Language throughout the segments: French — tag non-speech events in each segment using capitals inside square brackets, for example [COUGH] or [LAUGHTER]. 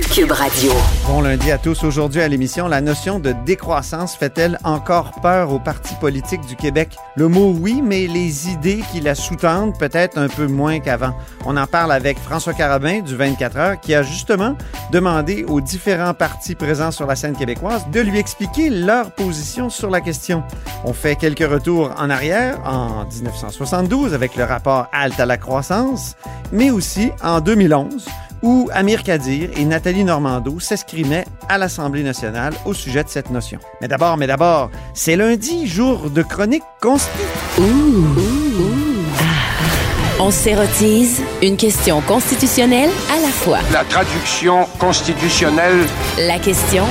Cube Radio. Bon lundi à tous. Aujourd'hui à l'émission, la notion de décroissance fait-elle encore peur aux partis politiques du Québec? Le mot oui, mais les idées qui la sous-tendent peut-être un peu moins qu'avant. On en parle avec François Carabin du 24 heures qui a justement demandé aux différents partis présents sur la scène québécoise de lui expliquer leur position sur la question. On fait quelques retours en arrière en 1972 avec le rapport Halte à la croissance, mais aussi en 2011 où Amir Kadir et Nathalie Normando s'escrimaient à l'Assemblée nationale au sujet de cette notion. Mais d'abord, mais d'abord, c'est lundi, jour de chronique consti. On s'érotise une question constitutionnelle à la fois. La traduction constitutionnelle. La question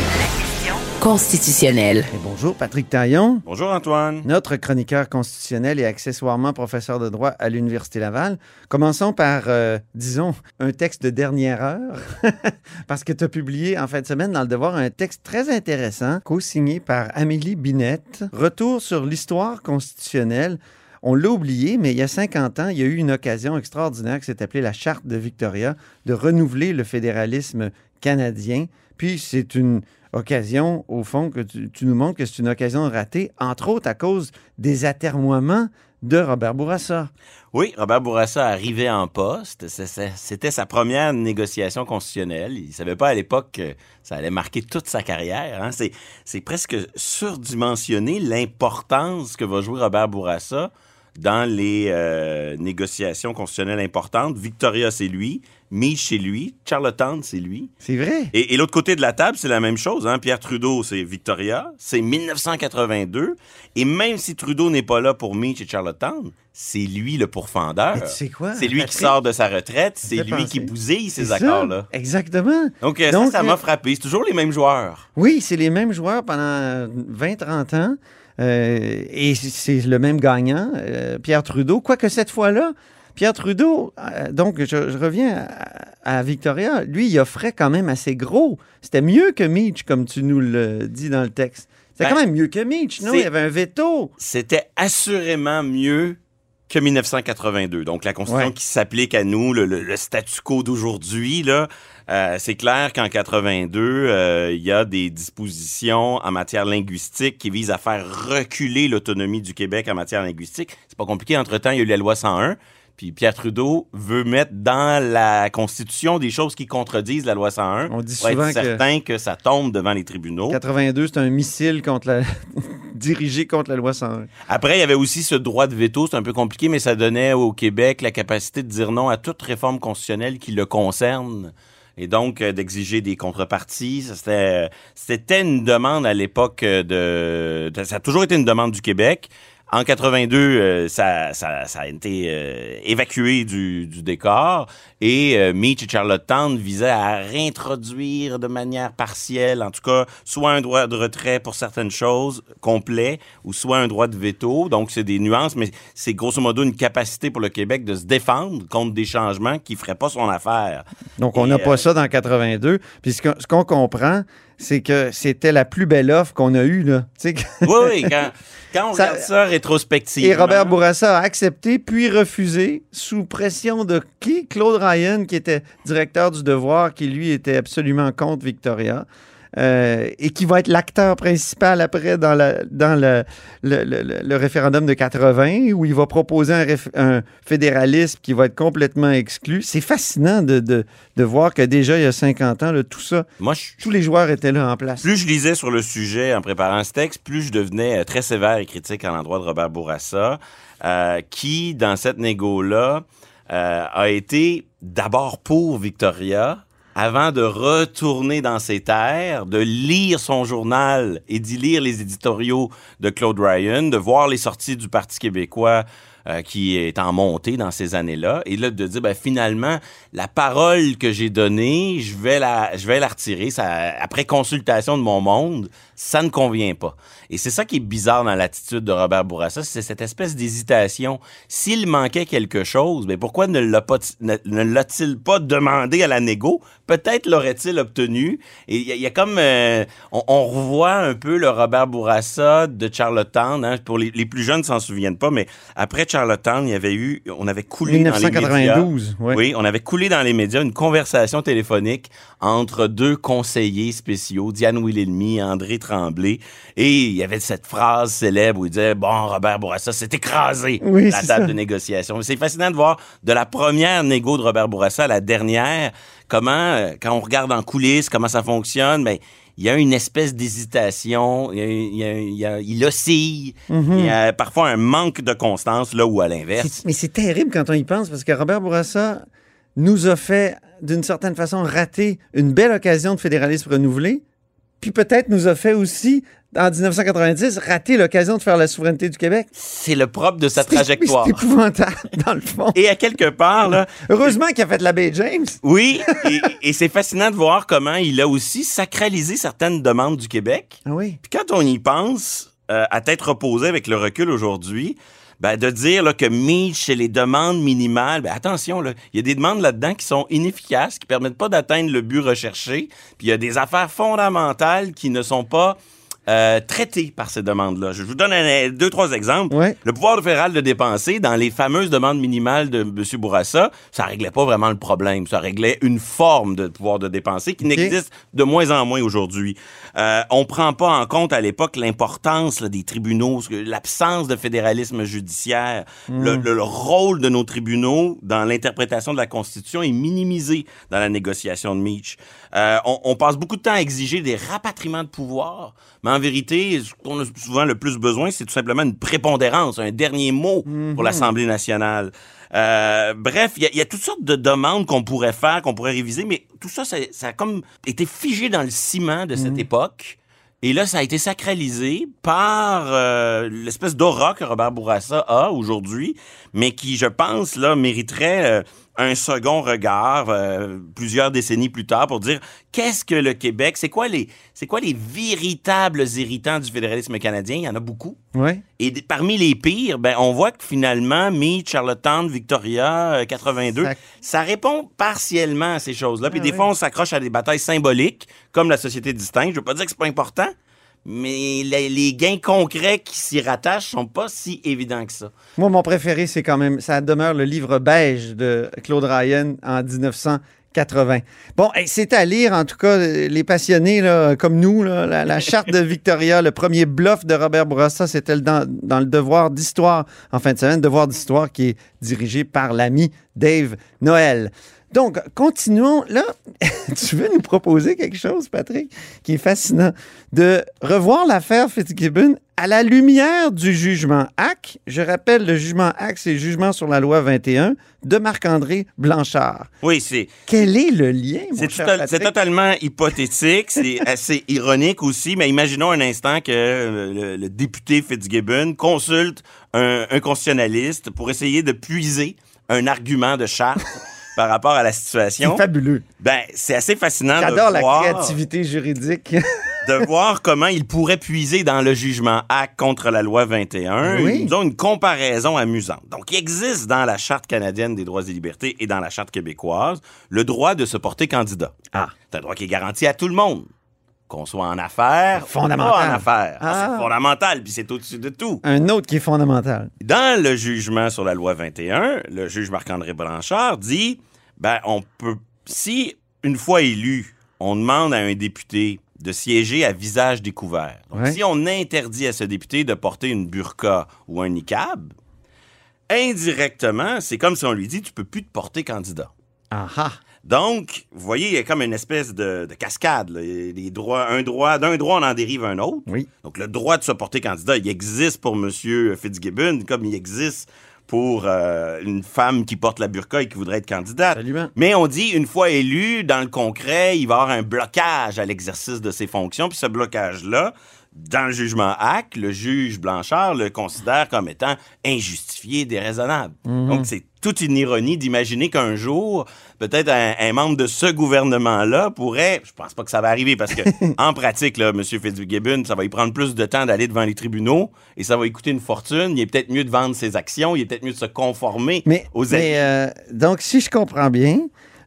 constitutionnelle. Et bonjour, Patrick Taillon, Bonjour Antoine. notre chroniqueur constitutionnel et accessoirement professeur de droit à l'Université Laval. Commençons par, euh, disons, un texte de dernière heure, [LAUGHS] parce que tu as publié en fin de semaine dans Le Devoir un texte très intéressant, co-signé par Amélie Binette, Retour sur l'histoire constitutionnelle. On l'a oublié, mais il y a 50 ans, il y a eu une occasion extraordinaire qui s'est appelée la Charte de Victoria de renouveler le fédéralisme canadien. Puis c'est une occasion, au fond, que tu, nous montres que c'est une occasion ratée, entre autres à cause des atermoiements de Robert Bourassa. Oui, Robert Bourassa arrivait en poste. C'était sa première négociation constitutionnelle. Il savait pas à l'époque que ça allait marquer toute sa carrière. hein. C'est c'est presque surdimensionné l'importance que va jouer Robert Bourassa dans les euh, négociations constitutionnelles importantes. Victoria, c'est lui. Meach, c'est lui. Charlottetown, c'est lui. C'est vrai? Et, et l'autre côté de la table, c'est la même chose. Hein? Pierre Trudeau, c'est Victoria. C'est 1982. Et même si Trudeau n'est pas là pour Meach et Charlottetown, c'est lui le pourfendeur. Mais tu sais quoi, C'est lui qui sort de sa retraite. C'est lui qui bousille ces accords-là. Exactement. Donc, euh, Donc, ça, ça m'a euh, frappé. C'est toujours les mêmes joueurs. Oui, c'est les mêmes joueurs pendant 20-30 ans. euh, et c'est le même gagnant, euh, Pierre Trudeau. Quoique cette fois-là, Pierre Trudeau, euh, donc je, je reviens à, à Victoria, lui, il offrait quand même assez gros. C'était mieux que Meach, comme tu nous le dis dans le texte. C'était Ben, quand même mieux que Meach, non? Il y avait un veto. C'était assurément mieux que 1982. Donc, la Constitution Ouais. qui s'applique à nous, le, le- le statu quo d'aujourd'hui, là, euh, c'est clair qu'en 82, euh, il y a des dispositions en matière linguistique qui visent à faire reculer l'autonomie du Québec en matière linguistique. C'est pas compliqué. Entre-temps, il y a eu la loi 101. Puis Pierre Trudeau veut mettre dans la Constitution des choses qui contredisent la loi 101 On dit pour souvent être que- certain que ça tombe devant les tribunaux. 82, c'est un missile contre la... [LAUGHS] dirigé contre la loi 101. Après, il y avait aussi ce droit de veto. C'est un peu compliqué, mais ça donnait au Québec la capacité de dire non à toute réforme constitutionnelle qui le concerne. Et donc, euh, d'exiger des contreparties. Ça, C'était, c'était une demande à l'époque de, de- Ça a toujours été une demande du Québec. En 82, euh, ça, ça, ça a été euh, évacué du, du décor et euh, Meach et Charlottetown visaient à réintroduire de manière partielle, en tout cas, soit un droit de retrait pour certaines choses complet ou soit un droit de veto. Donc, c'est des nuances, mais c'est grosso modo une capacité pour le Québec de se défendre contre des changements qui feraient pas son affaire. Donc, on n'a euh, pas ça dans 82. Puis ce qu'on comprend, c'est que c'était la plus belle offre qu'on a eue. Là. Que- Oui, oui, quand, quand on Ça- regarde ça rétrospectivement. Et Robert Bourassa a accepté, puis refusé, sous pression de qui? Claude Ryan, qui était directeur du Devoir, qui lui était absolument contre Victoria. Euh, et qui va être l'acteur principal après dans, la- dans le, le- le- le- le référendum de 80, où il va proposer un, réf- un fédéralisme qui va être complètement exclu. C'est fascinant de, de- de voir que déjà, il y a 50 ans, là, tout ça, Moi, je tous les joueurs étaient là en place. Plus je lisais sur le sujet en préparant ce texte, plus je devenais euh, très sévère et critique à l'endroit de Robert Bourassa, euh, qui, dans cette négo-là, euh, a été d'abord pour Victoria, avant de retourner dans ses terres, de lire son journal et d'y lire les éditoriaux de Claude Ryan, de voir les sorties du Parti québécois euh, qui est en montée dans ces années-là, et là de dire ben, finalement la parole que j'ai donnée, je vais la, je vais la retirer. Ça, après consultation de mon monde, ça ne convient pas. Et c'est ça qui est bizarre dans l'attitude de Robert Bourassa, c'est cette espèce d'hésitation. S'il manquait quelque chose, mais pourquoi ne pas- l'a-t-il pas demandé à la négo? Peut-être l'aurait-il obtenu. Et il y, a- il y a comme... euh, on, on revoit un peu le Robert Bourassa de Charlottetown. hein. Pour les, les plus jeunes ne s'en souviennent pas, mais après Charlottetown, il y avait eu... On avait coulé dans les médias... 1992, ouais. Oui, on avait coulé dans les médias une conversation téléphonique entre deux conseillers spéciaux, Diane Wilhelmy, André Tremblay, et il y avait cette phrase célèbre où il disait bon Robert Bourassa s'est écrasé Oui, la table ça. de négociation. C'est fascinant de voir de la première négo de Robert Bourassa à la dernière comment euh, quand on regarde en coulisses comment ça fonctionne, mais il y a une espèce d'hésitation, il, y a- il y a- il y a- il oscille, il y a parfois un manque de constance là où à l'inverse. Mais c'est terrible quand on y pense parce que Robert Bourassa nous a fait, d'une certaine façon, rater une belle occasion de fédéralisme renouvelé, puis peut-être nous a fait aussi, en 1990, rater l'occasion de faire la souveraineté du Québec. C'est le propre de sa trajectoire. C'est épouvantable, dans le fond. Et à quelque part, là, Heureusement qu'il a fait la baie James. oui, et, et c'est fascinant de voir comment il a aussi sacralisé certaines demandes du Québec. Ah oui. Puis quand on y pense, euh, à tête reposée avec le recul aujourd'hui, ben, de dire là, que Mitch, c'est les demandes minimales, ben, attention, il y a des demandes là-dedans qui sont inefficaces, qui permettent pas d'atteindre le but recherché, puis il y a des affaires fondamentales qui ne sont pas euh, traitées par ces demandes-là. Je vous donne un- deux, trois exemples. Ouais. Le pouvoir fédéral de dépenser, dans les fameuses demandes minimales de M. Bourassa, ça réglait pas vraiment le problème. Ça réglait une forme de pouvoir de dépenser qui n'existe de moins en moins aujourd'hui. Euh, on prend pas en compte à l'époque l'importance des tribunaux, l'absence de fédéralisme judiciaire. Le, le- le rôle de nos tribunaux dans l'interprétation de la Constitution est minimisé dans la négociation de Mitch. Euh, on, on passe beaucoup de temps à exiger des rapatriements de pouvoir, mais en vérité, ce qu'on a souvent le plus besoin, c'est tout simplement une prépondérance, un dernier mot pour l'Assemblée nationale. Euh, bref, il y, y a toutes sortes de demandes qu'on pourrait faire, qu'on pourrait réviser, mais tout ça, ça, ça a comme été figé dans le ciment de cette époque. Et là, ça a été sacralisé par euh, l'espèce d'aura que Robert Bourassa a aujourd'hui, mais qui, je pense, là, mériterait euh, un second regard euh, plusieurs décennies plus tard pour dire qu'est-ce que le Québec, c'est quoi les, c'est quoi les véritables irritants du fédéralisme canadien? Il y en a beaucoup. Ouais. Et parmi les pires, ben, on voit que finalement, Meade, Charlottetown, Victoria, euh, 82, Ça- ça... répond partiellement à ces choses-là. Puis Ah des oui. fois, on s'accroche à des batailles symboliques, comme la société distincte. Je veux pas dire que c'est pas important, mais les, gains concrets qui s'y rattachent sont pas si évidents que ça. Moi, mon préféré, c'est quand même, ça demeure le livre beige de Claude Ryan en 1980. Bon, hey, c'est à lire, en tout cas, les passionnés comme nous, la, charte de Victoria, le premier bluff de Robert Bourassa, c'était dans, dans le devoir d'histoire en fin de semaine, devoir d'histoire qui est dirigé par l'ami Dave Noël. Donc, continuons. Là, [LAUGHS] tu veux nous proposer quelque chose, Patrick, qui est fascinant, de revoir l'affaire Fitzgibbon à la lumière du jugement HAC. Je rappelle, le jugement HAC, c'est le jugement sur la loi 21 de Marc-André Blanchard. Oui, c'est Quel est le lien, mon C'est cher c'est totalement hypothétique, c'est [LAUGHS] assez ironique aussi, mais imaginons un instant que euh, le, le député Fitzgibbon consulte un, un constitutionnaliste pour essayer de puiser un argument de charte par rapport à la situation. C'est fabuleux. Ben, c'est assez fascinant de J'adore la voir, créativité juridique. [LAUGHS] de voir comment il pourrait puiser dans le jugement acte contre la loi 21. Oui. Ils ont une comparaison amusante. Donc, il existe dans la Charte canadienne des droits et libertés et dans la Charte québécoise le droit de se porter candidat. Ah. C'est un droit qui est garanti à tout le monde. Qu'on soit en affaires, Fondamental. ou pas en affaires. Ah. C'est fondamental, puis c'est au-dessus de tout. Un autre qui est fondamental. Dans le jugement sur la loi 21, le juge Marc-André Blanchard dit ben on peut si une fois élu, on demande à un député de siéger à visage découvert. Donc, Ouais. si on interdit à ce député de porter une burqa ou un niqab, indirectement, c'est comme si on lui dit tu peux plus te porter candidat. Ah ah. Donc, vous voyez, il y a comme une espèce de, de cascade. là. Des droits, un droit, d'un droit, on en dérive un autre. Oui. Donc, le droit de se porter candidat, il existe pour M. Fitzgibbon, comme il existe pour euh, une femme qui porte la burqa et qui voudrait être candidate. Absolument. Mais on dit, une fois élu, dans le concret, il va y avoir un blocage à l'exercice de ses fonctions. Puis ce blocage-là dans le jugement Hack, le juge Blanchard le considère comme étant injustifié, déraisonnable. Donc, c'est toute une ironie d'imaginer qu'un jour, peut-être un, un membre de ce gouvernement-là pourrait, je pense pas que ça va arriver parce que, [LAUGHS] en pratique, là, M. Fitzgibbon, ça va y prendre plus de temps d'aller devant les tribunaux et ça va lui coûter une fortune. Il est peut-être mieux de vendre ses actions, il est peut-être mieux de se conformer Mais, aux mais, euh, donc, si je comprends bien,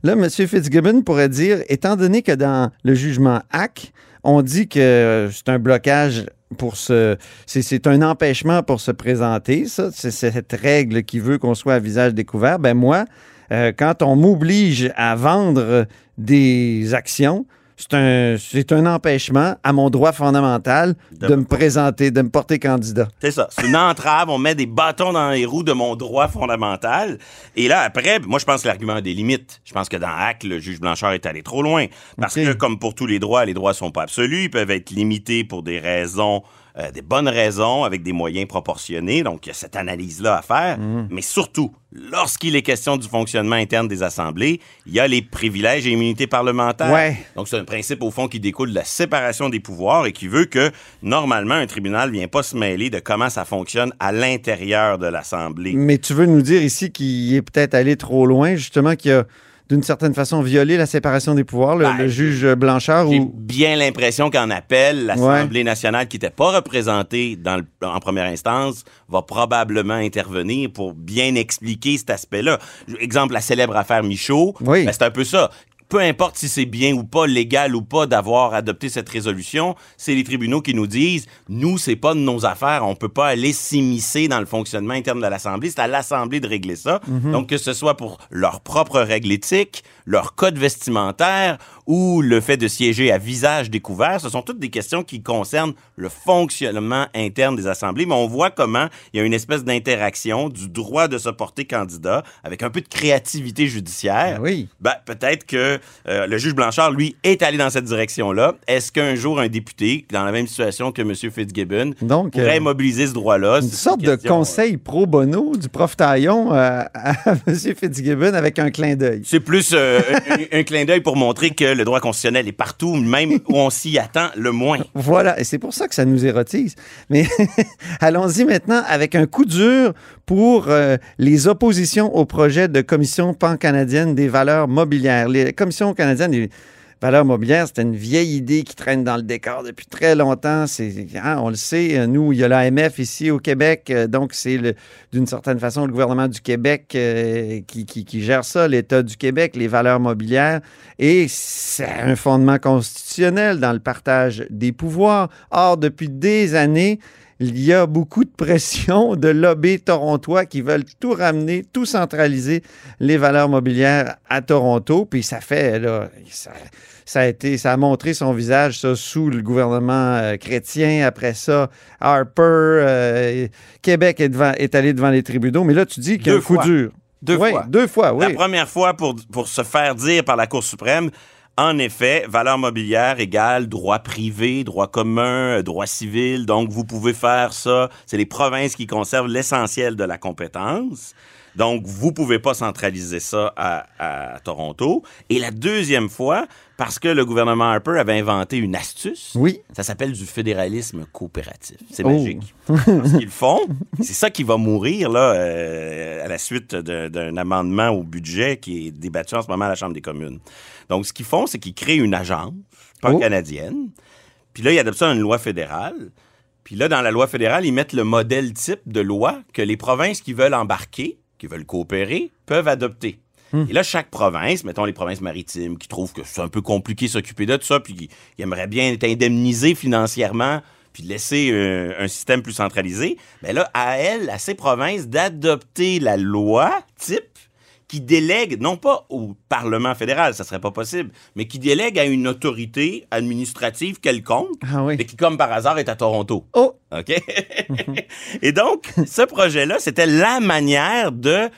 là, M. Fitzgibbon pourrait dire, étant donné que dans le jugement HAC, on dit que euh, c'est un blocage pour. C'est, c'est un empêchement pour se présenter, ça. C'est cette règle qui veut qu'on soit à visage découvert. Ben moi, euh, quand on m'oblige à vendre des actions, c'est un, c'est un empêchement à mon droit fondamental de, De- me présenter, de me porter candidat. C'est ça. C'est une entrave. On met des bâtons dans les roues de mon droit fondamental. Et là, après, moi, je pense que l'argument a des limites. Je pense que dans Hack, le juge Blanchard est allé trop loin. Parce que, comme pour tous les droits, les droits sont pas absolus. Ils peuvent être limités pour des raisons, euh, des bonnes raisons, avec des moyens proportionnés. Donc, il y a cette analyse-là à faire. Mhm. Mais surtout, lorsqu'il est question du fonctionnement interne des assemblées, il y a les privilèges et immunités parlementaires. Ouais. Donc, c'est un principe, au fond, qui découle de la séparation des pouvoirs et qui veut que, normalement, un tribunal ne vient pas se mêler de comment ça fonctionne à l'intérieur de l'Assemblée. Mais tu veux nous dire ici qu'il est peut-être allé trop loin, justement, qu'il a d'une certaine façon violé la séparation des pouvoirs, le, Ben, le juge Blanchard J'ai ou. bien l'impression qu'en appel, l'Assemblée nationale, qui n'était pas représentée dans le- en première instance, va probablement intervenir pour bien expliquer cet aspect-là. Exemple, la célèbre affaire Michaud, Oui. ben, c'est un peu ça. Peu importe si c'est bien ou pas, légal ou pas d'avoir adopté cette résolution, c'est les tribunaux qui nous disent, nous, c'est pas de nos affaires, on peut pas aller s'immiscer dans le fonctionnement interne de l'Assemblée, c'est à l'Assemblée de régler ça. Donc, que ce soit pour leurs propres règles éthiques, leur code vestimentaire ou le fait de siéger à visage découvert, ce sont toutes des questions qui concernent le fonctionnement interne des assemblées, mais on voit comment il y a une espèce d'interaction du droit de se porter candidat avec un peu de créativité judiciaire. Ben oui. Ben, peut-être que euh, le juge Blanchard, lui, est allé dans cette direction-là. Est-ce qu'un jour, un député, dans la même situation que M. Fitzgibbon, Donc, pourrait euh, mobiliser ce droit-là? Une sorte de question, euh, conseil pro bono du prof Taillon euh, à [LAUGHS] M. Fitzgibbon avec un clin d'œil. C'est plus euh, un, un clin d'œil pour montrer que le droit constitutionnel est partout, même [LAUGHS] où on s'y attend le moins. Voilà, et c'est pour ça que ça nous érotise. Mais [LAUGHS] allons-y maintenant avec un coup dur pour euh, les oppositions au projet de commission pan-canadienne des valeurs mobilières. Les commissions canadiennes des valeurs mobilières, c'était une vieille idée qui traîne dans le décor depuis très longtemps. Hein, on le sait, nous, il y a l'AMF ici au Québec, euh, donc c'est d'une certaine façon le gouvernement du Québec euh, qui, gère ça, l'État du Québec, les valeurs mobilières, et c'est un fondement constitutionnel dans le partage des pouvoirs. Or, depuis des années, il y a beaucoup de pression de lobbies torontois qui veulent tout ramener, tout centraliser les valeurs mobilières à Toronto. Puis ça fait, là, ça a été, ça a montré son visage, ça, sous le gouvernement euh, chrétien. Après ça, Harper, euh, Québec est, devant- est allé devant les tribunaux. Mais là, tu dis qu'il y a Deux un coup fois. dur. Deux Oui, fois. Deux fois, oui. La première fois pour, pour se faire dire par la Cour suprême, en effet, valeur mobilière égale droit privé, droit commun, droit civil. Donc, vous pouvez faire ça. C'est les provinces qui conservent l'essentiel de la compétence. Donc, vous pouvez pas centraliser ça à, à Toronto. Et la deuxième fois, parce que le gouvernement Harper avait inventé une astuce. Oui. Ça s'appelle du fédéralisme coopératif. C'est Oh. magique. Ce qu'ils font, c'est ça qui va mourir là, euh, à la suite d'un amendement au budget qui est débattu en ce moment à la Chambre des communes. Donc, ce qu'ils font, c'est qu'ils créent une agence Oh. pan-canadienne. Puis là, ils adoptent ça une loi fédérale. Puis là, dans la loi fédérale, ils mettent le modèle type de loi que les provinces qui veulent embarquer, qui veulent coopérer, peuvent adopter. Et là, chaque province, mettons les provinces maritimes, qui trouvent que c'est un peu compliqué s'occuper de tout ça, puis qui aimeraient bien être indemnisés financièrement, puis laisser euh, un système plus centralisé, mais là, à elles, à ces provinces, d'adopter la loi type qui délègue, non pas au Parlement fédéral, ça serait pas possible, mais qui délègue à une autorité administrative quelconque, Ah oui. et qui, comme par hasard, est à Toronto. Oh, OK? [LAUGHS] Et donc, ce projet-là, c'était la manière de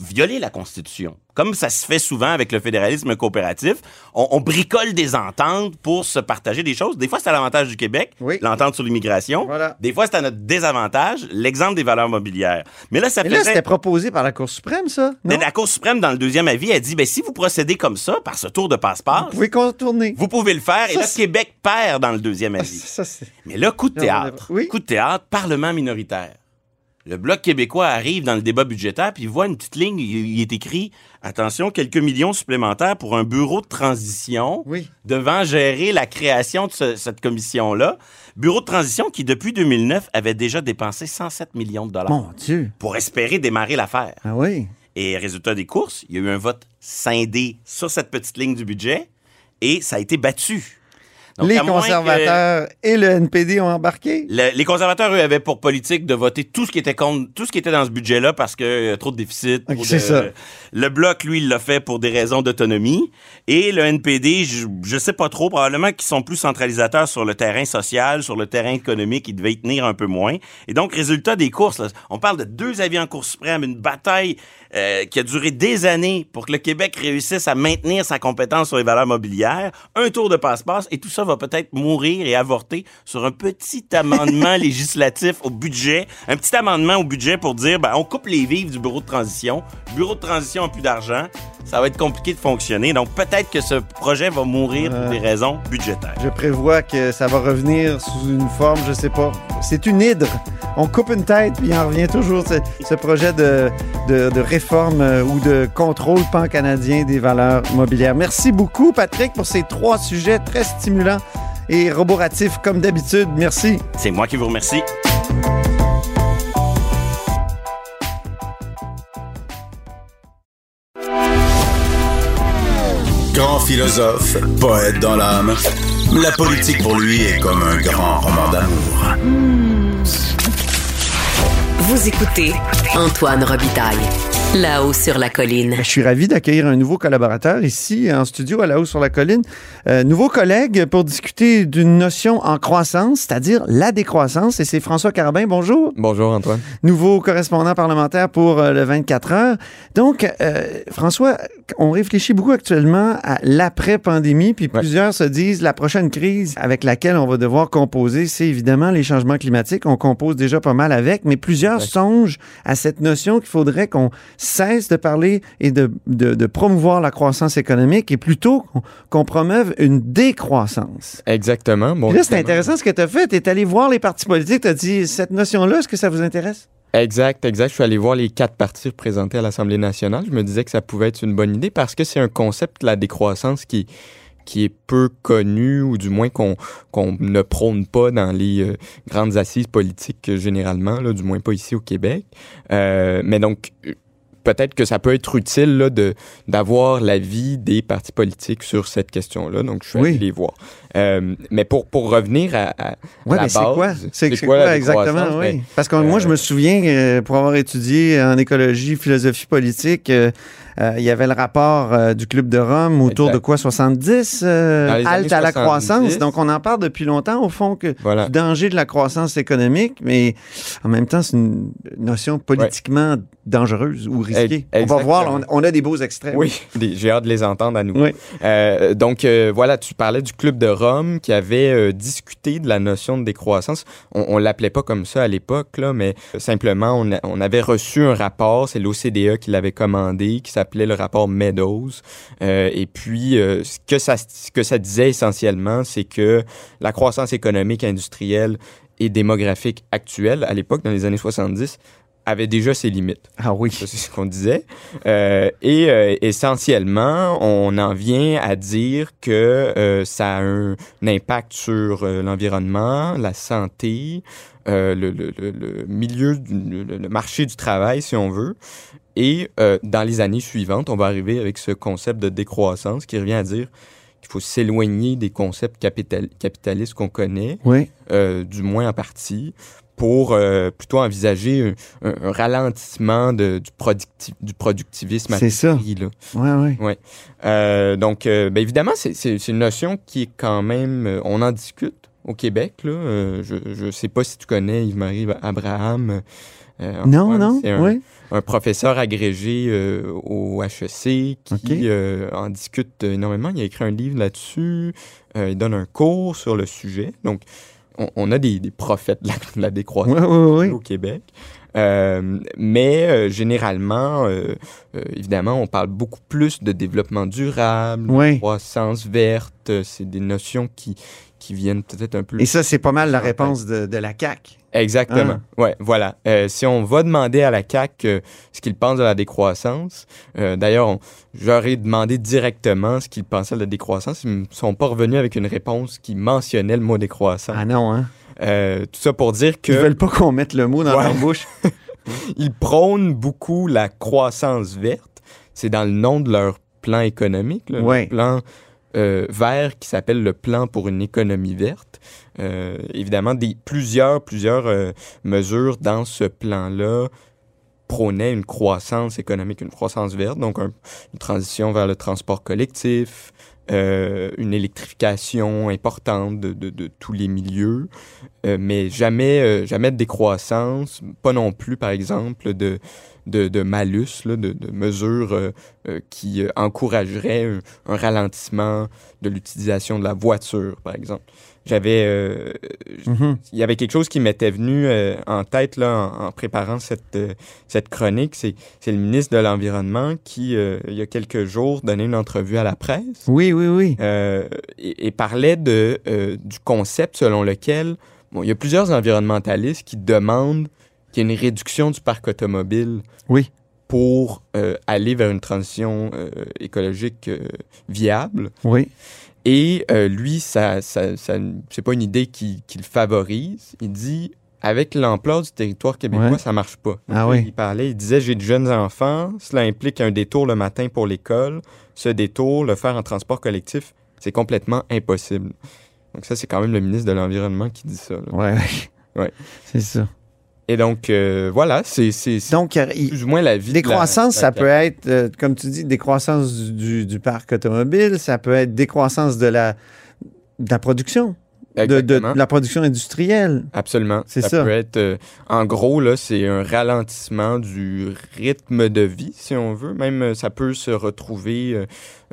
violer la Constitution. Comme ça se fait souvent avec le fédéralisme coopératif, on, on bricole des ententes pour se partager des choses. Des fois, c'est à l'avantage du Québec, Oui. l'entente sur l'immigration. Voilà. Des fois, c'est à notre désavantage, l'exemple des valeurs mobilières. Mais là, ça Mais là, c'était proposé par la Cour suprême, ça? Non? Mais la Cour suprême, dans le deuxième avis, a dit, ben, si vous procédez comme ça, par ce tour de passe-passe, Vous pouvez contourner. vous pouvez le faire. Et là, Québec perd dans le deuxième avis. Ça. Mais là, coup de théâtre. oui. Coup de théâtre, Parlement minoritaire. Le Bloc québécois arrive dans le débat budgétaire, puis il voit une petite ligne, il, il est écrit Attention, quelques millions supplémentaires pour un bureau de transition Oui. devant gérer la création de ce- cette commission-là. Bureau de transition qui, depuis 2009, avait déjà dépensé 107 millions de dollars Mon Dieu. pour espérer démarrer l'affaire. Ah oui. Et résultat des courses, il y a eu un vote scindé sur cette petite ligne du budget et ça a été battu. Donc, les que- conservateurs et le NPD ont embarqué? le- les conservateurs, eux, avaient pour politique de voter tout ce qui était contre, tout ce qui était dans ce budget-là parce que euh, trop de déficit. C'est ça. Le bloc, lui, il l'a fait pour des raisons d'autonomie. Et le NPD, je, je sais pas trop, probablement qu'ils sont plus centralisateurs sur le terrain social, sur le terrain économique, ils devaient y tenir un peu moins. Et donc, résultat des courses, là, on parle de deux avis en Cour suprême, une bataille euh, qui a duré des années pour que le Québec réussisse à maintenir sa compétence sur les valeurs mobilières, un tour de passe-passe, et tout ça va peut-être mourir et avorter sur un petit amendement [LAUGHS] législatif au budget, un petit amendement au budget pour dire, ben, on coupe les vives du bureau de transition. Bureau de transition a plus d'argent, ça va être compliqué de fonctionner. Donc peut-être que ce projet va mourir pour Ouais. des raisons budgétaires. Je prévois que ça va revenir sous une forme, je sais pas. C'est une hydre. On coupe une tête, puis il en revient toujours. Ce, ce projet de, de, de réforme euh, ou de contrôle pan-canadien des valeurs mobilières. Merci beaucoup, Patrick, pour ces trois sujets très stimulants et roboratifs, comme d'habitude. Merci. C'est moi qui vous remercie. Grand philosophe, poète dans l'âme, la politique pour lui est comme un grand roman d'amour. Vous écoutez Antoine Robitaille, là-haut sur la colline. Je suis ravi d'accueillir un nouveau collaborateur ici en studio à la haut sur la colline. Euh, nouveau collègue pour discuter d'une notion en croissance, c'est-à-dire la décroissance. Et c'est François Carabin. Bonjour. Bonjour Antoine. Nouveau correspondant parlementaire pour euh, le 24 heures. Donc, euh, François, on réfléchit beaucoup actuellement à l'après-pandémie, puis Ouais. plusieurs se disent la prochaine crise avec laquelle on va devoir composer, c'est évidemment les changements climatiques. On compose déjà pas mal avec, mais plusieurs Exact. songent à cette notion qu'il faudrait qu'on cesse de parler et de, de- de promouvoir la croissance économique et plutôt qu'on- promeuve une décroissance. Exactement. Bon, là, c'est intéressant ce que tu as fait. Tu es allé voir les partis politiques, tu as dit cette notion-là, est-ce que ça vous intéresse? Exact, exact. Je suis allé voir les quatre partis représentés à l'Assemblée nationale. Je me disais que ça pouvait être une bonne idée parce que c'est un concept, la décroissance, qui, qui est peu connu ou du moins qu'on ne prône pas dans les euh, grandes assises politiques euh, généralement, là, du moins pas ici au Québec. Euh, mais donc, peut-être que ça peut être utile là, de d'avoir l'avis des partis politiques sur cette question-là. Donc, je suis Oui. allé les voir. Euh, mais pour, pour revenir à, à Oui, la mais c'est quoi? C'est quoi exactement? Oui. Ben, Parce que moi, euh, je me souviens, euh, pour avoir étudié en écologie, philosophie politique, euh, il y avait le rapport euh, du Club de Rome autour Exact. de quoi? 70? euh, halte à la 70. croissance. Donc, on en parle depuis longtemps, au fond, que Voilà. du danger de la croissance économique, mais en même temps, c'est une notion politiquement dangereuse ou risquée. On va voir, on, a des beaux extraits. Oui, [LAUGHS] j'ai hâte de les entendre à nouveau. Oui. Euh, donc, voilà, tu parlais du Club de Rome qui avait discuté de la notion de décroissance. On, on l'appelait pas comme ça à l'époque, là, mais simplement, on, a- on avait reçu un rapport, c'est l'OCDE qui l'avait commandé, qui s'appelait le rapport Meadows. Euh, et puis, euh, ce, que ça, ce que ça disait essentiellement, c'est que la croissance économique, industrielle et démographique actuelle, à l'époque, dans les années 70, avait déjà ses limites. Ah oui. C'est ce qu'on disait. Euh, et euh, essentiellement, on en vient à dire que euh, ça a un, un impact sur l'environnement, la santé, le, le- milieu, du- le, marché du travail, si on veut. Et euh, dans les années suivantes, on va arriver avec ce concept de décroissance qui revient à dire qu'il faut s'éloigner des concepts capital- capitalistes qu'on connaît Oui. euh, du moins en partie, pour euh, plutôt envisager un, un- un ralentissement de- du, producti- du productivisme C'est ça. là. Oui, oui. Euh, donc, euh, ben, évidemment, c'est- une notion qui est quand même... euh, on en discute au Québec. Là. Euh, je ne sais pas si tu connais Yves-Marie Abraham, Euh, Non, non, c'est un, oui. un professeur agrégé euh, au HEC qui en discute énormément. Il a écrit un livre là-dessus. Il donne un cours sur le sujet. Donc, on, on a des, des prophètes de la, de la décroissance au Québec. Euh, mais euh, généralement, euh, évidemment, on parle beaucoup plus de développement durable, Oui. de croissance verte. C'est des notions qui, qui viennent peut-être un peu... Et ça, c'est pas mal la réponse de, de la CAQ. Exactement. Ah. Ouais, voilà. Euh, si on va demander à la CAC ce qu'ils pensent de la décroissance, euh, d'ailleurs, j'aurais demandé directement ce qu'ils pensaient de la décroissance. Ils ne sont pas revenus avec une réponse qui mentionnait le mot décroissance. Ah non, hein? Euh, tout ça pour dire que Ils veulent pas qu'on mette le mot dans Ouais. leur bouche. [LAUGHS] ils prônent beaucoup la croissance verte. C'est dans le nom de leur plan économique, là, Ouais. le plan euh, vert qui s'appelle le plan pour une économie verte. Euh, évidemment, plusieurs, plusieurs euh, mesures dans ce plan-là prônaient une croissance économique, une croissance verte, donc un- une transition vers le transport collectif, euh, une électrification importante de, tous les milieux, euh, mais jamais, euh, jamais de décroissance, pas non plus, par exemple, de, de, malus, de, mesures qui encourageraient un ralentissement de l'utilisation de la voiture, par exemple. J'avais, euh, Mhm. il y avait quelque chose qui m'était venu euh, en tête là, en, en préparant cette, euh, cette chronique. C'est, c'est le ministre de l'Environnement qui, il y a quelques jours, donnait une entrevue à la presse Oui, oui, oui. et, et parlait de, du concept selon lequel bon, il y a plusieurs environnementalistes qui demandent qu'il y ait une réduction du parc automobile Oui. pour aller vers une transition écologique viable. Oui. Et euh, lui, ça, ça, ça, c'est pas une idée qui, qui le favorise. Il dit, avec l'ampleur du territoire québécois, Ouais. ça marche pas. Ah oui. Il parlait, il disait, j'ai de jeunes enfants, cela implique un détour le matin pour l'école. Ce détour, le faire en transport collectif, c'est complètement impossible. Donc ça, c'est quand même le ministre de l'Environnement qui dit ça. là. Ouais, ouais. Ouais. C'est ça. Et donc, euh, voilà, c'est, Donc, plus ou moins la vie. Décroissance, la- ça peut être, euh, comme tu dis, décroissance du, du- du parc automobile, ça peut être décroissance de la, de la production, de, de- la production industrielle. Absolument. C'est ça. peut être, euh, en gros, là, c'est un ralentissement du rythme de vie, si on veut. Même, ça peut se retrouver euh,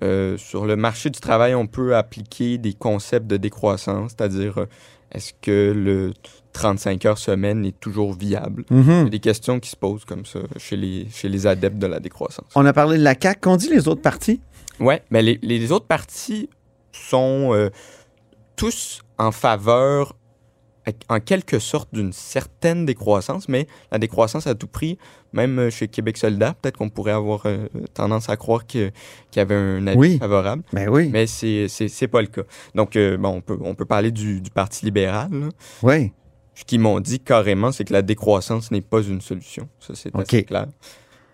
euh, sur le marché du travail. On peut appliquer des concepts de décroissance, c'est-à-dire, est-ce que le 35 heures semaine est toujours viable? Il y Mhm. a des questions qui se posent comme ça chez les, chez les adeptes de la décroissance. On a parlé de la CAQ. Qu'ont dit les autres partis? Ouais, mais les, les autres partis sont euh, tous en faveur, en quelque sorte, d'une certaine décroissance, mais la décroissance à tout prix, même chez Québec solidaire, peut-être qu'on pourrait avoir euh, tendance à croire qu'il y avait un avis Oui. favorable, Ben oui. mais c'est pas le cas. Donc, euh, bon, on peut, on peut parler du, du Parti libéral, là. Oui. Ce qu'ils m'ont dit carrément, c'est que la décroissance n'est pas une solution. Ça, c'est assez clair.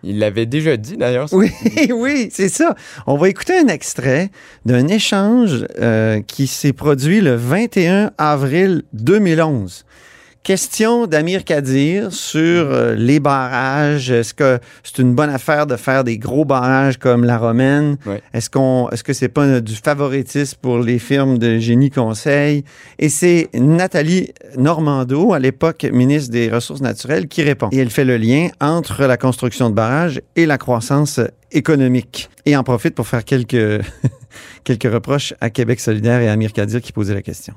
Ils l'avaient déjà dit, d'ailleurs. Oui, [LAUGHS] oui, c'est ça. On va écouter un extrait d'un échange euh, qui s'est produit le 21 avril 2011. Question d'Amir Kadir sur euh, les barrages. Est-ce que c'est une bonne affaire de faire des gros barrages comme la Romaine? Ouais. Est-ce qu'on, est-ce que c'est pas du favoritisme pour les firmes de génie conseil? Et c'est Nathalie Normando, à l'époque ministre des Ressources naturelles, qui répond. Et elle fait le lien entre la construction de barrages et la croissance économique. Et en profite pour faire quelques, [LAUGHS] quelques reproches à Québec solidaire et à Amir Kadir qui posait la question.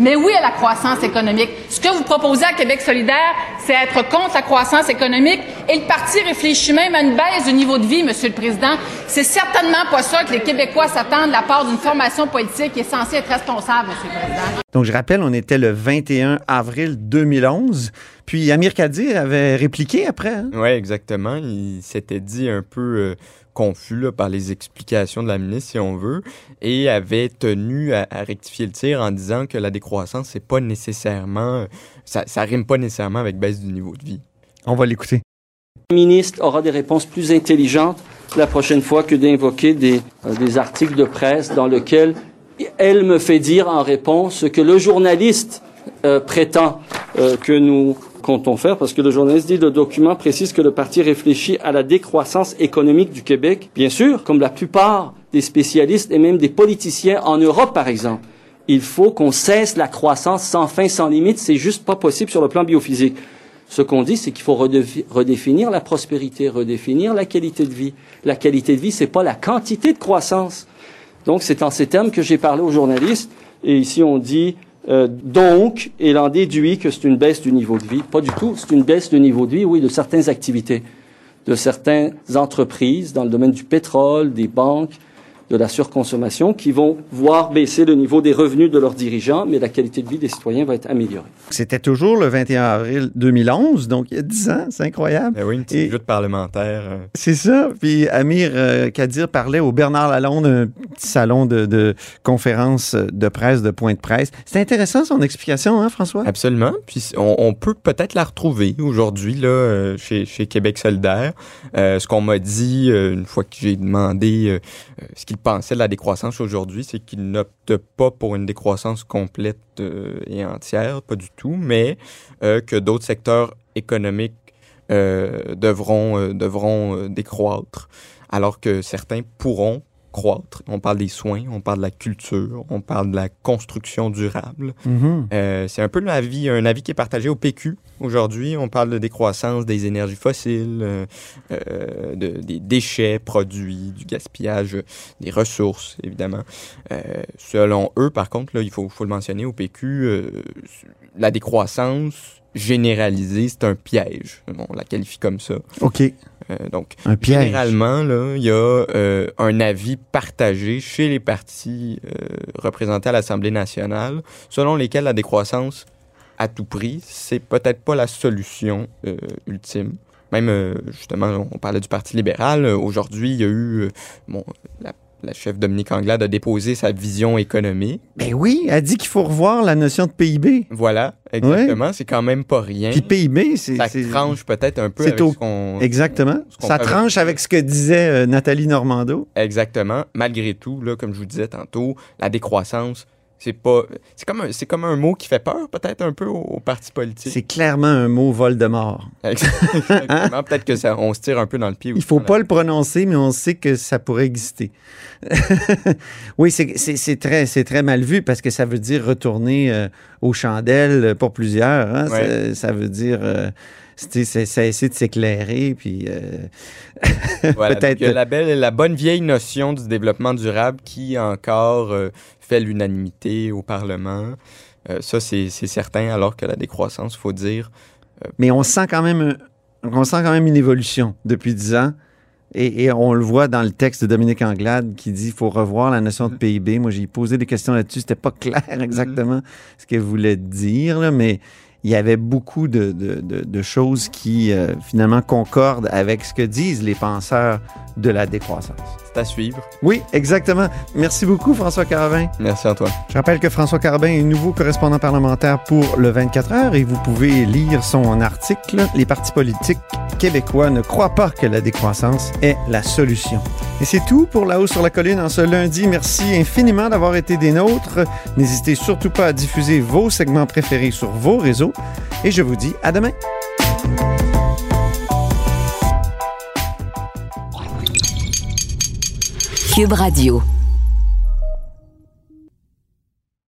Mais oui à la croissance économique. Ce que vous proposez à Québec solidaire, c'est être contre la croissance économique et le parti réfléchit même à une baisse du niveau de vie, Monsieur le Président. C'est certainement pas ça que les Québécois s'attendent de la part d'une formation politique qui est censée être responsable, Monsieur le Président. Donc, je rappelle, on était le 21 avril 2011. Puis Amir Kadir avait répliqué après. hein? Oui, exactement. Il s'était dit un peu euh, confus là, par les explications de la ministre, si on veut, et avait tenu à, à rectifier le tir en disant que la décroissance, c'est pas nécessairement. ça, ça rime pas nécessairement avec baisse du niveau de vie. On va l'écouter. Le ministre aura des réponses plus intelligentes la prochaine fois que d'invoquer des, euh, des articles de presse dans lesquels elle me fait dire en réponse ce que le journaliste euh, prétend euh, que nous comptons faire, parce que le journaliste dit le document précise que le parti réfléchit à la décroissance économique du Québec. Bien sûr, comme la plupart des spécialistes et même des politiciens en Europe, par exemple. Il faut qu'on cesse la croissance sans fin, sans limite. C'est juste pas possible sur le plan biophysique. Ce qu'on dit, c'est qu'il faut redéfi- redéfinir la prospérité, redéfinir la qualité de vie. La qualité de vie, c'est pas la quantité de croissance. Donc, c'est en ces termes que j'ai parlé aux journalistes. Et ici, on dit euh, donc, et l'en déduit que c'est une baisse du niveau de vie. Pas du tout. C'est une baisse de niveau de vie, oui, de certaines activités, de certaines entreprises dans le domaine du pétrole, des banques, de la surconsommation, qui vont voir baisser le niveau des revenus de leurs dirigeants, mais la qualité de vie des citoyens va être améliorée. C'était toujours le 21 avril 2011, donc il y a 10 ans, c'est incroyable. Ben oui, une petite Et- lutte parlementaire. euh, C'est ça. Puis Amir euh, Kadir parlait au Bernard Lalonde, un petit salon de, de conférence de presse, de point de presse. C'est intéressant son explication, hein, François? Absolument. Puis on, on peut peut-être la retrouver aujourd'hui là euh, chez, chez Québec solidaire. Euh, ce qu'on m'a dit une fois que j'ai demandé euh, ce qu'il pensait de la décroissance aujourd'hui, c'est qu'il n'opte pas pour une décroissance complète euh, et entière, pas du tout, mais euh, que d'autres secteurs économiques euh, devront, devront décroître, alors que certains pourront croître. On parle des soins, on parle de la culture, on parle de la construction durable. Mhm. Euh, c'est un peu un avis qui est partagé au PQ aujourd'hui. On parle de décroissance des énergies fossiles, euh, euh, de- des déchets produits, du gaspillage des ressources, évidemment. Selon eux, par contre, là, il faut, faut le mentionner au PQ, la décroissance généralisée, c'est un piège. On la qualifie comme ça. OK. Euh, donc, Un piège. Généralement, là, il y a euh, un avis partagé chez les partis euh, représentés à l'Assemblée nationale, selon lesquels la décroissance à tout prix, c'est peut-être pas la solution euh, ultime. Même, euh, justement, on parlait du Parti libéral. euh, Aujourd'hui, il y a eu, bon, la, la chef Dominique Anglade a déposé sa vision économique. Ben oui, elle dit qu'il faut revoir la notion de PIB. Voilà, exactement. C'est quand même pas rien. Puis PIB, c'est... Ça tranche peut-être un peu avec au- ce qu'on... Exactement. ce Ça tranche avec ce que disait euh, Nathalie Normando. Exactement. Malgré tout, là, comme je vous disais tantôt, la décroissance, c'est pas. C'est comme, un- c'est comme un mot qui fait peur, peut-être un peu aux, aux partis politiques. C'est clairement un mot Voldemort. [LAUGHS] Exactement. peut-être que ça, on se tire un peu dans le pied. Il faut pas le prononcer, mais on sait que ça pourrait exister. [LAUGHS] oui, c'est- c'est c'est très, c'est très mal vu parce que ça veut dire retourner euh, aux chandelles pour plusieurs. hein. Ouais. Ça, ça veut dire... euh, c'est ça essaie de s'éclairer, puis... euh, Voilà, [LAUGHS] peut-être- donc, la, belle, la bonne vieille notion du développement durable qui encore euh, fait l'unanimité au Parlement. Euh, ça, c'est certain, alors que la décroissance, faut dire. Mais on sent quand même, un- on sent quand même une évolution depuis dix ans. Et, et on le voit dans le texte de Dominique Anglade qui dit qu'il faut revoir la notion de PIB. Moi, j'ai posé des questions là-dessus. C'était pas clair exactement ce qu'elle voulait dire, là, mais il y avait beaucoup de, de- de- de choses qui, euh, finalement, concordent avec ce que disent les penseurs de la décroissance. C'est à suivre. Oui, exactement. Merci beaucoup, François Carvin. Merci, Antoine. Je rappelle que François Carbin est nouveau correspondant parlementaire pour le 24 heures et vous pouvez lire son article Les partis politiques québécois ne croient pas que la décroissance est la solution. Et c'est tout pour La hausse sur la colline en ce lundi. Merci infiniment d'avoir été des nôtres. N'hésitez surtout pas à diffuser vos segments préférés sur vos réseaux et je vous dis à demain. Radio.